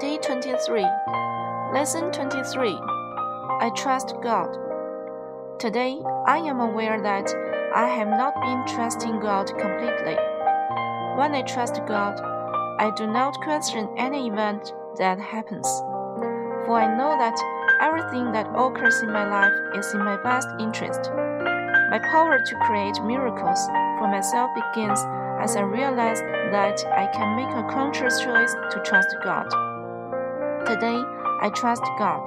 Day 23, Lesson 23 I Trust God. Today, I am aware that I have not been trusting God completely. When I trust God, I do not question any event that happens, for I know that everything that occurs in my life is in my best interest. My power to create miracles for myself begins as I realize that I can make a conscious choice to trust God. Today, I trust God.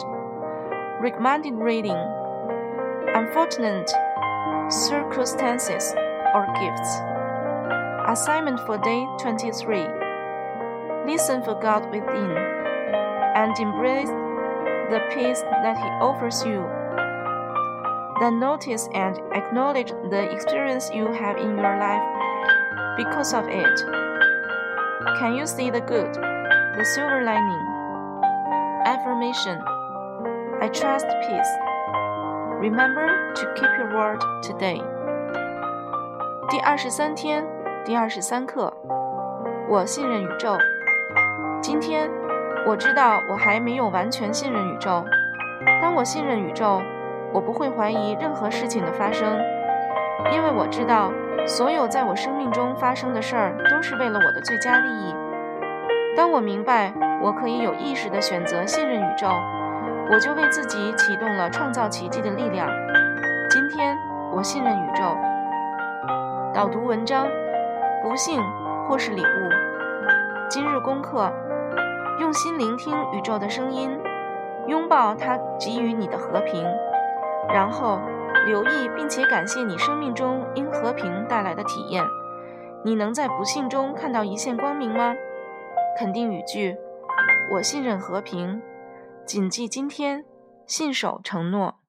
Recommended reading Unfortunate circumstances or gifts. Assignment for day 23 Listen for God within and embrace the peace that He offers you Then notice and acknowledge the experience you have in your life because of it. Can you see the good, the silver lining? Affirmation I trust peace. Remember to keep your word today. 第二十三天，第二十三课，我信任宇宙。今天我知道我还没有完全信任宇宙。当我信任宇宙， 我不会怀疑任何事情的发生，因为我知道所有在我生命中发生的事儿都是为了我的最佳利益。当我明白我可以有意识地选择信任宇宙，我就为自己启动了创造奇迹的力量。今天我信任宇宙。导读文章：不幸或是礼物。今日功课：用心聆听宇宙的声音，拥抱它给予你的和平。然后留意并且感谢你生命中因和平带来的体验。你能在不幸中看到一线光明吗？肯定语句：我信任和平。谨记今天，信守承诺。